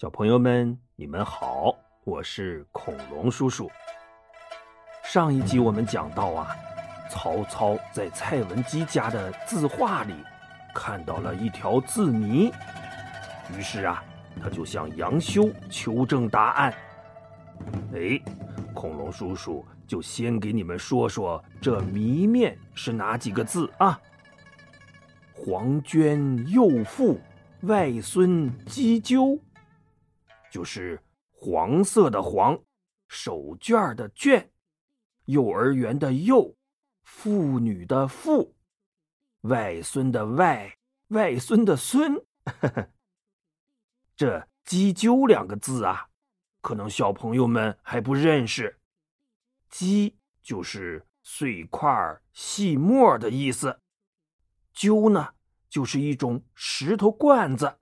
小朋友们，你们好，我是恐龙叔叔。上一集我们讲到啊，曹操在蔡文姬家的字画里看到了一条字谜，于是啊，他就向杨修求证答案。哎，恐龙叔叔就先给你们说说这谜面是哪几个字啊？黄娟幼妇，外孙姬鸠。就是黄色的黄，手绢的绢，幼儿园的幼，妇女的妇，外孙的外，外孙的孙。这“鸡鸠”两个字啊，可能小朋友们还不认识。鸡就是碎块细末的意思，鸠呢就是一种石头罐子。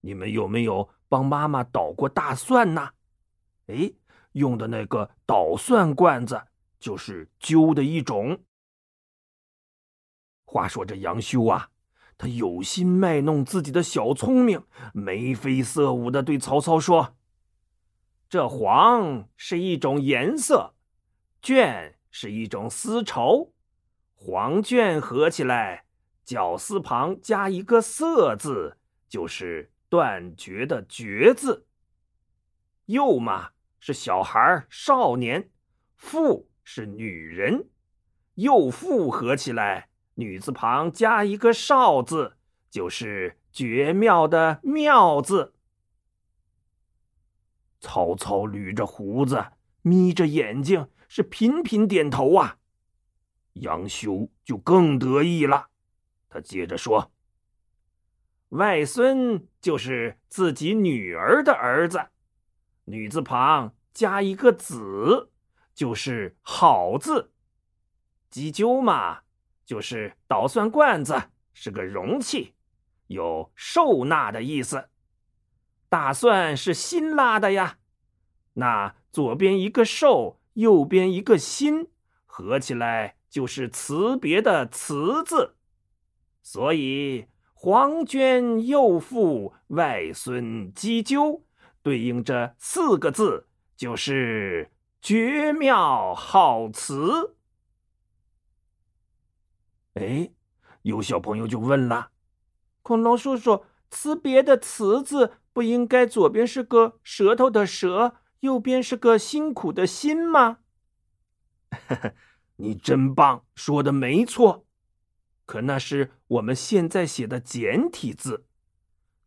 你们有没有？帮妈妈捣过大蒜呢，哎，用的那个捣蒜罐子就是灸的一种。话说这杨修啊，他有心卖弄自己的小聪明，眉飞色舞的对曹操说：“这黄是一种颜色，绢是一种丝绸，黄绢合起来，绞丝旁加一个色字，就是。”断绝的绝字，幼嘛是小孩少年，妇是女人，幼妇合起来，女字旁加一个少字，就是绝妙的妙字。曹操捋着胡子，眯着眼睛，是频频点头啊。杨修就更得意了，他接着说。外孙就是自己女儿的儿子，女字旁加一个子，就是好字。鸡鸠嘛，就是捣蒜罐子，是个容器，有受纳的意思。大蒜是辛辣的呀，那左边一个受，右边一个辛，合起来就是辞别的辞字，所以。黄娟幼妇，外孙姬纠，对应着四个字，就是绝妙好词。哎，有小朋友就问了：“恐龙叔叔，辞别的辞字不应该左边是个舌头的舌，右边是个辛苦的辛吗？” 你真棒，说的没错。可那是我们现在写的简体字，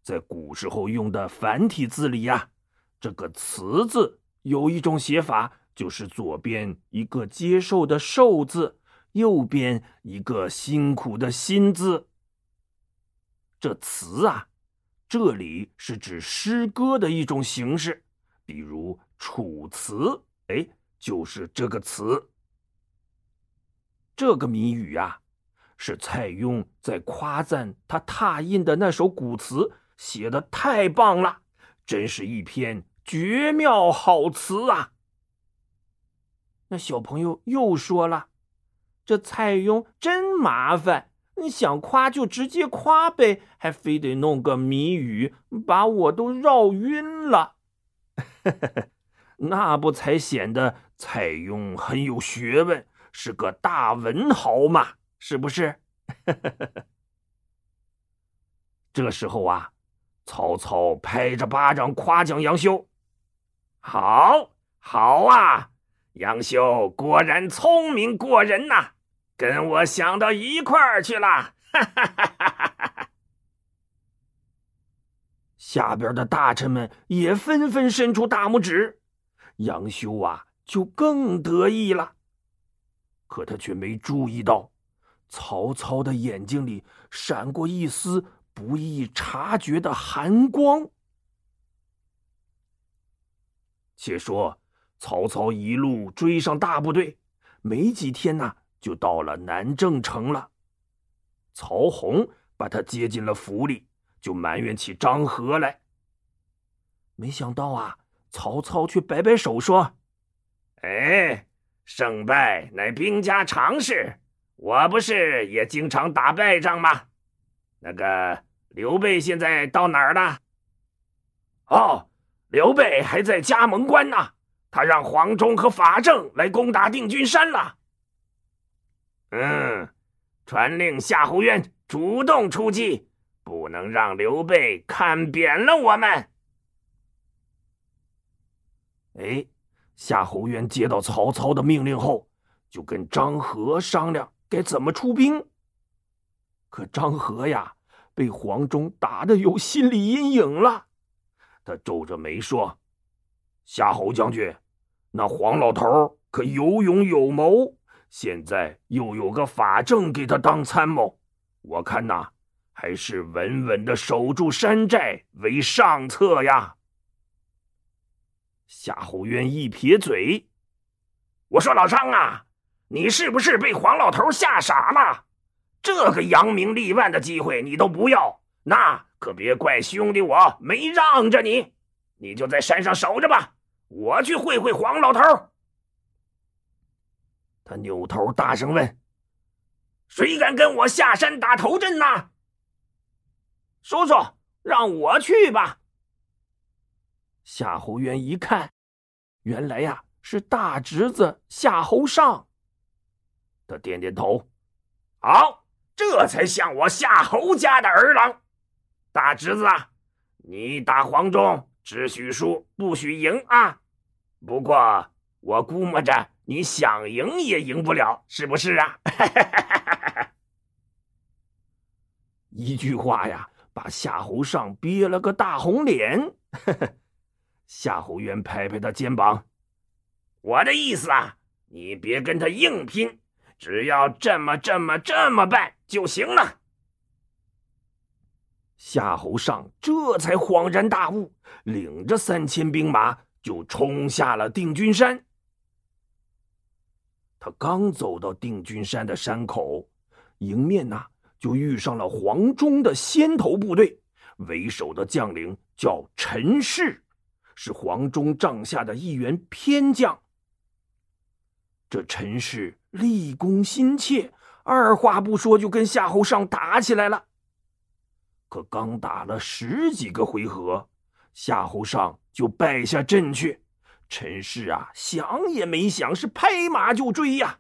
在古时候用的繁体字里呀，这个“词”字有一种写法，就是左边一个接受的“受”字，右边一个辛苦的“辛”字。这“词”啊，这里是指诗歌的一种形式，比如《楚辞》，哎，就是这个词。这个谜语呀。是蔡邕在夸赞他拓印的那首古词写的太棒了，真是一篇绝妙好词啊！那小朋友又说了：“这蔡邕真麻烦，你想夸就直接夸呗，还非得弄个谜语，把我都绕晕了。”那不才显得蔡邕很有学问，是个大文豪嘛？是不是？这时候啊，曹操拍着巴掌夸奖杨修：“好，好啊，杨修果然聪明过人呐，跟我想到一块儿去了。”下边的大臣们也纷纷伸出大拇指，杨修啊就更得意了。可他却没注意到。曹操的眼睛里闪过一丝不易察觉的寒光。且说曹操一路追上大部队，没几天呢，就到了南郑城了。曹洪把他接进了府里，就埋怨起张合来。没想到啊，曹操却摆摆手说：“哎，胜败乃兵家常事。”我不是也经常打败仗吗？那个刘备现在到哪儿了？哦，刘备还在加盟关呢，他让黄忠和法正来攻打定军山了。嗯，传令夏侯渊主动出击，不能让刘备看扁了我们。哎，夏侯渊接到曹操的命令后，就跟张合商量该怎么出兵。可张合呀，被黄忠打的有心理阴影了。他皱着眉说：“夏侯将军，那黄老头可有勇有谋。”现在又有个法正给他当参谋，我看呐，还是稳稳的守住山寨为上策呀。夏侯渊一撇嘴：“我说老张啊，你是不是被黄老头吓傻了？这个扬名立万的机会你都不要，那可别怪兄弟我没让着你。你就在山上守着吧，我去会会黄老头。”他扭头大声问：“谁敢跟我下山打头阵呢？”叔叔，让我去吧。夏侯渊一看，原来呀是大侄子夏侯尚。他点点头：“好，这才像我夏侯家的儿郎。大侄子啊，你打黄忠只许输不许赢啊。不过我估摸着。”你想赢也赢不了，是不是啊？一句话呀，把夏侯尚憋了个大红脸。夏侯渊拍拍他肩膀：“我的意思啊，你别跟他硬拼，只要这么、这么、这么办就行了。”夏侯尚这才恍然大悟，领着三千兵马就冲下了定军山。他刚走到定军山的山口，迎面呐就遇上了黄忠的先头部队，为首的将领叫陈氏，是黄忠帐下的一员偏将。这陈氏立功心切，二话不说就跟夏侯尚打起来了。可刚打了十几个回合，夏侯尚就败下阵去。陈氏啊，想也没想，是拍马就追呀。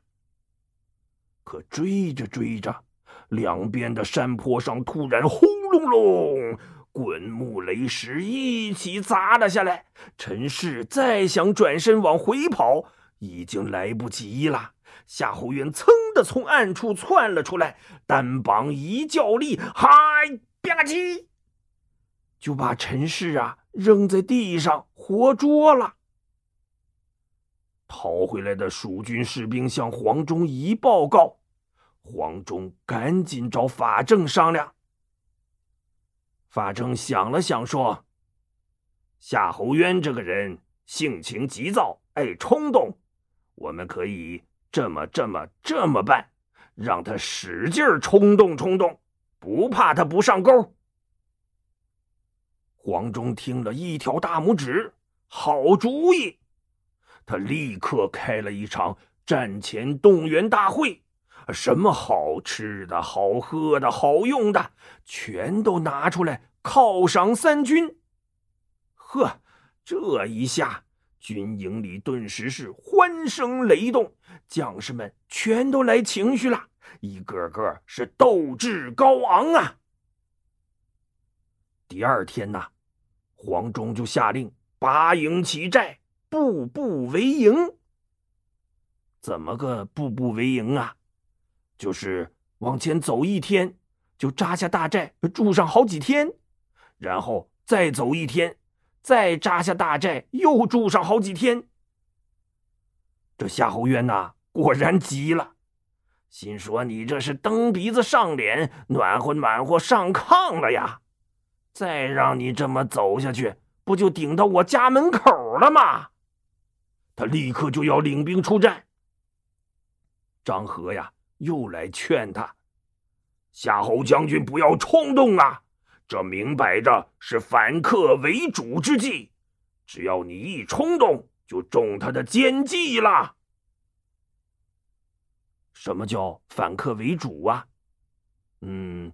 可追着追着，两边的山坡上突然轰隆隆，滚木雷石一起砸了下来。陈氏再想转身往回跑，已经来不及了。夏侯渊噌的从暗处窜了出来，单膀一较力，嗨吧唧，就把陈氏啊扔在地上，活捉了。逃回来的蜀军士兵向黄忠一报告，黄忠赶紧找法正商量。法正想了想说：“夏侯渊这个人性情急躁，爱冲动，我们可以这么、这么、这么办，让他使劲冲动冲动，不怕他不上钩。”黄忠听了一条大拇指，好主意。他立刻开了一场战前动员大会，什么好吃的、好喝的、好用的，全都拿出来犒赏三军。呵，这一下军营里顿时是欢声雷动，将士们全都来情绪了，一个个是斗志高昂啊。第二天呐，黄忠就下令拔营起寨。步步为营，怎么个步步为营啊？就是往前走一天，就扎下大寨住上好几天，然后再走一天，再扎下大寨又住上好几天。这夏侯渊呐，果然急了，心说：“你这是蹬鼻子上脸，暖和暖和上炕了呀！再让你这么走下去，不就顶到我家门口了吗？”他立刻就要领兵出战。张合呀，又来劝他：“夏侯将军不要冲动啊，这明摆着是反客为主之计。只要你一冲动，就中他的奸计了。”什么叫反客为主啊？嗯，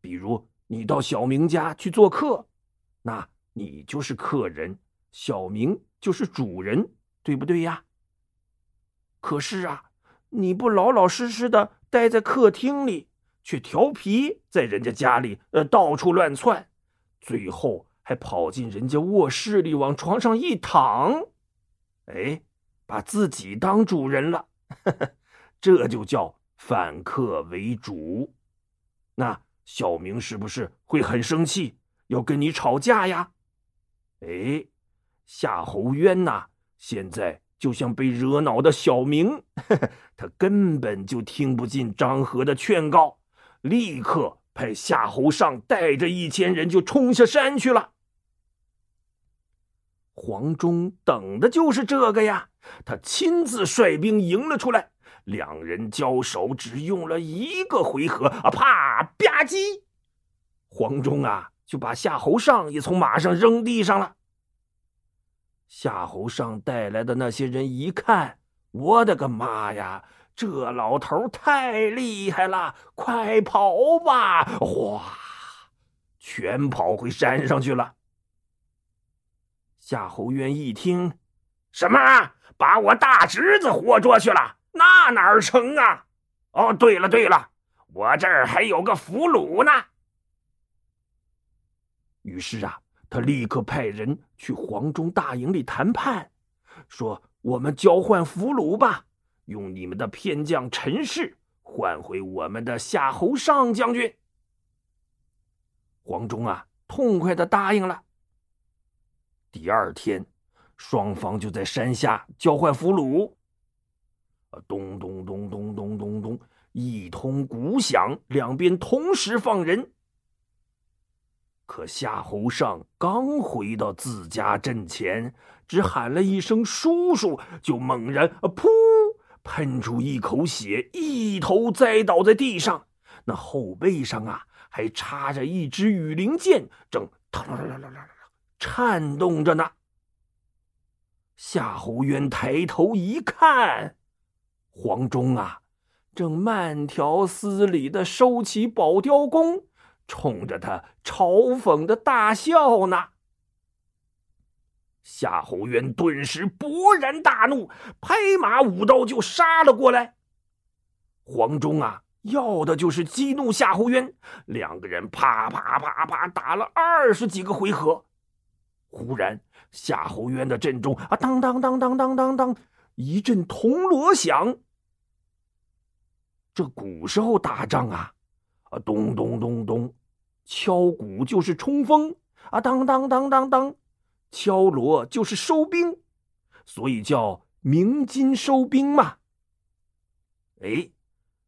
比如你到小明家去做客，那你就是客人，小明就是主人，对不对呀？可是啊，你不老老实实的待在客厅里，却调皮，在人家家里呃到处乱窜，最后还跑进人家卧室里，往床上一躺，哎，把自己当主人了，这就叫反客为主。那小明是不是会很生气，要跟你吵架呀？哎，夏侯渊呐，现在就像被惹恼的小明，他根本就听不进张合的劝告，立刻派夏侯尚带着一千人就冲下山去了。黄忠等的就是这个呀，他亲自率兵迎了出来，两人交手只用了一个回合啊，啪吧唧，黄忠啊。就把夏侯尚也从马上扔地上了。夏侯尚带来的那些人一看，我的个妈呀，这老头太厉害了！快跑吧！哗，全跑回山上去了。夏侯渊一听，什么？把我大侄子活捉去了？那哪成啊？哦，对了对了，我这儿还有个俘虏呢。于是啊，他立刻派人去黄忠大营里谈判，说：“我们交换俘虏吧，用你们的偏将陈氏换回我们的夏侯尚将军。”黄忠啊，痛快的答应了。第二天，双方就在山下交换俘虏。咚咚咚咚咚咚咚，一通鼓响，两边同时放人。可夏侯尚刚回到自家阵前，只喊了一声“叔叔”，就猛然噗喷出一口血，一头栽倒在地上。那后背上啊，还插着一支羽灵箭，正颤动着呢。夏侯渊抬头一看，黄忠啊，正慢条斯理的收起宝雕弓。冲着他嘲讽的大笑呢。夏侯渊顿时勃然大怒，拍马舞刀就杀了过来。黄忠啊，要的就是激怒夏侯渊，两个人啪啪啪啪打了二十几个回合。忽然，夏侯渊的阵中啊，当当当当当当当，一阵铜锣响。这古时候打仗啊，啊，咚咚咚咚。敲鼓就是冲锋啊，当当当当当，敲锣就是收兵，所以叫鸣金收兵嘛。哎，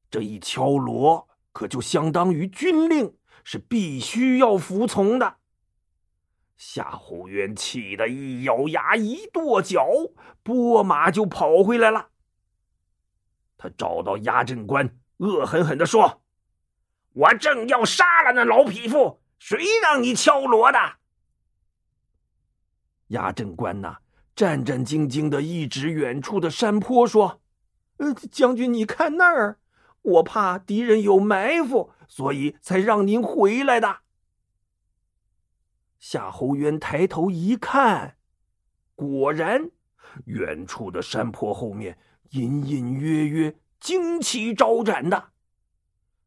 这一敲锣可就相当于军令，是必须要服从的。夏侯渊气得一咬牙，一跺脚，拨马就跑回来了。他找到押阵官，恶狠狠地说。我正要杀了那老匹夫，谁让你敲锣的？押阵官呐，战战兢兢的一指远处的山坡，说：“呃，将军，你看那儿，我怕敌人有埋伏，所以才让您回来的。”夏侯渊抬头一看，果然，远处的山坡后面隐隐约约旌旗招展的。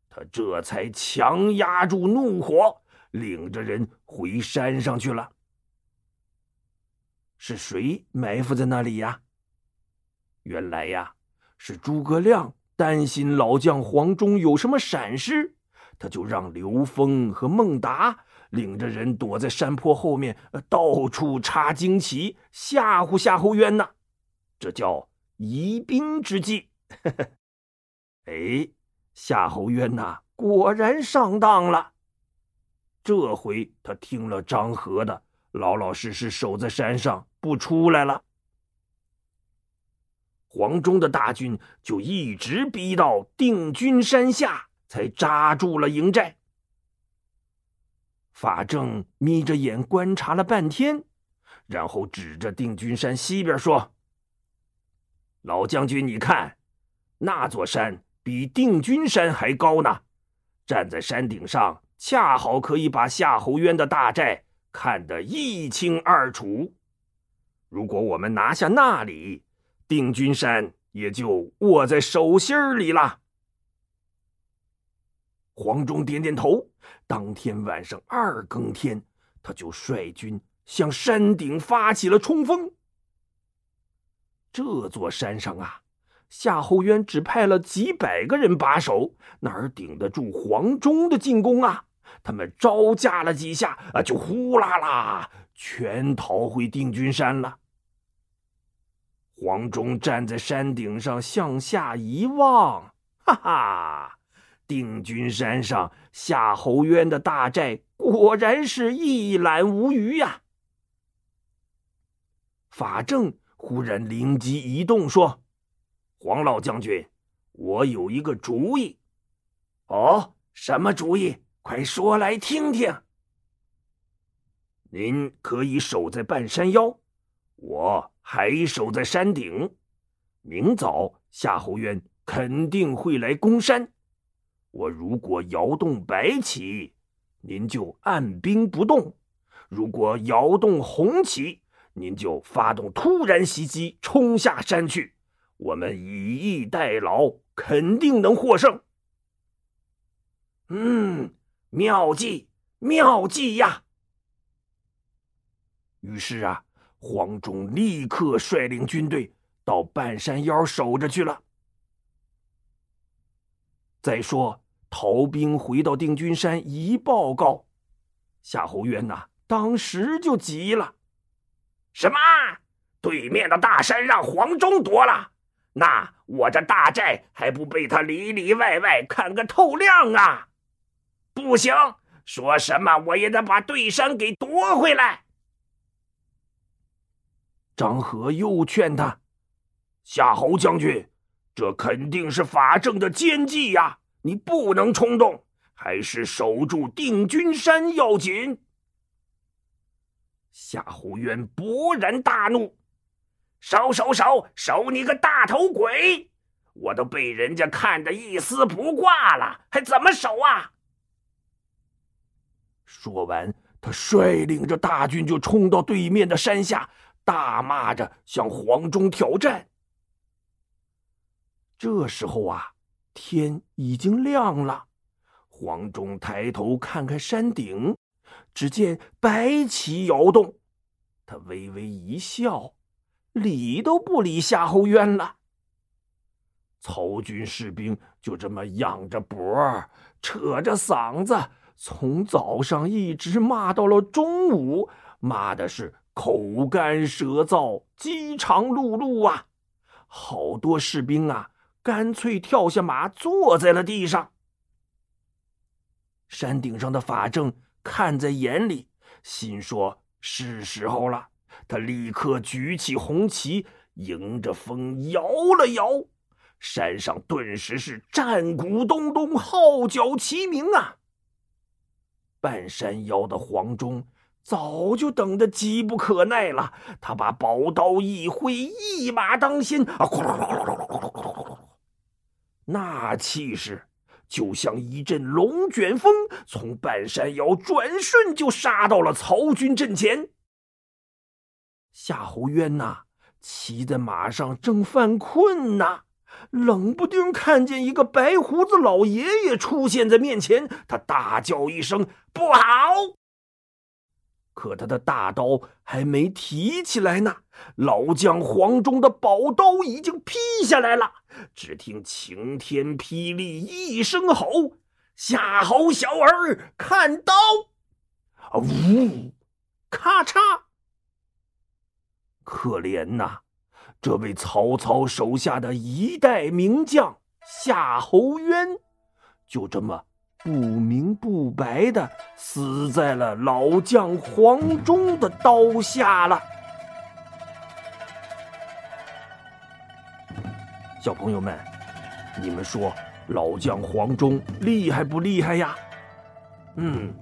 他这才强压住怒火，领着人回山上去了。是谁埋伏在那里呀？原来呀，是诸葛亮担心老将黄忠有什么闪失，他就让刘封和孟达领着人躲在山坡后面，到处插旌旗，吓唬夏侯渊呢。这叫疑兵之计。哎。夏侯渊呐，果然上当了。这回他听了张合的，老老实实守在山上不出来了。黄忠的大军就一直逼到定军山下，才扎住了营寨。法正眯着眼观察了半天，然后指着定军山西边说：“老将军，你看，那座山。”比定军山还高呢，站在山顶上，恰好可以把夏侯渊的大寨看得一清二楚。如果我们拿下那里，定军山也就握在手心里了。黄忠点点头。当天晚上二更天，他就率军向山顶发起了冲锋。这座山上啊，夏侯渊只派了几百个人把守，哪儿顶得住黄忠的进攻啊？他们招架了几下啊，就呼啦啦全逃回定军山了。黄忠站在山顶上向下一望，哈哈，定军山上夏侯渊的大寨果然是一览无余呀。法正。忽然灵机一动，说：“黄老将军，我有一个主意。哦，什么主意？快说来听听。您可以守在半山腰，我还守在山顶。明早夏侯渊肯定会来攻山，我如果摇动白旗，您就按兵不动；如果摇动红旗，您就发动突然袭击，冲下山去。我们以逸待劳，肯定能获胜。嗯，妙计，妙计呀！于是啊，黄忠立刻率领军队到半山腰守着去了。再说，逃兵回到定军山一报告，夏侯渊呐，当时就急了。什么？对面的大山让黄忠夺了，那我这大寨还不被他里里外外看个透亮啊！不行，说什么我也得把对山给夺回来。张合又劝他：“夏侯将军，这肯定是法正的奸计呀，你不能冲动，还是守住定军山要紧。”夏侯渊勃然大怒：“收收收，收你个大头鬼！我都被人家看得一丝不挂了，还怎么守啊？”说完，他率领着大军就冲到对面的山下，大骂着向黄忠挑战。这时候啊，天已经亮了，黄忠抬头看看山顶。只见白旗摇动，他微微一笑，理都不理夏侯渊了。曹军士兵就这么仰着脖，扯着嗓子，从早上一直骂到了中午，骂的是口干舌燥、饥肠辘辘啊！好多士兵啊，干脆跳下马，坐在了地上。山顶上的法正。看在眼里，心说是时候了。他立刻举起红旗，迎着风摇了摇，山上顿时是战鼓咚咚，号角齐鸣啊！半山腰的黄忠早就等得急不可耐了，他把宝刀一挥，一马当先，啊，咕噜噜噜噜噜噜噜噜噜噜噜那气势！就像一阵龙卷风，从半山腰转瞬就杀到了曹军阵前。夏侯渊呐，骑在马上正犯困呐，冷不丁看见一个白胡子老爷爷出现在面前，他大叫一声：“不好！”可他的大刀还没提起来呢，老将黄忠的宝刀已经劈下来了。只听晴天霹雳一声吼：“夏侯小儿，看刀！”呜，咔嚓！可怜呐，这位曹操手下的一代名将夏侯渊，就这么。不明不白的死在了老将黄忠的刀下了。小朋友们，你们说老将黄忠厉害不厉害呀？嗯，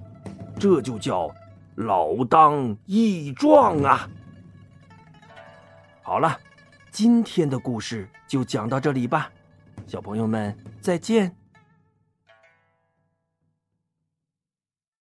这就叫老当益壮啊。好了，今天的故事就讲到这里吧，小朋友们再见。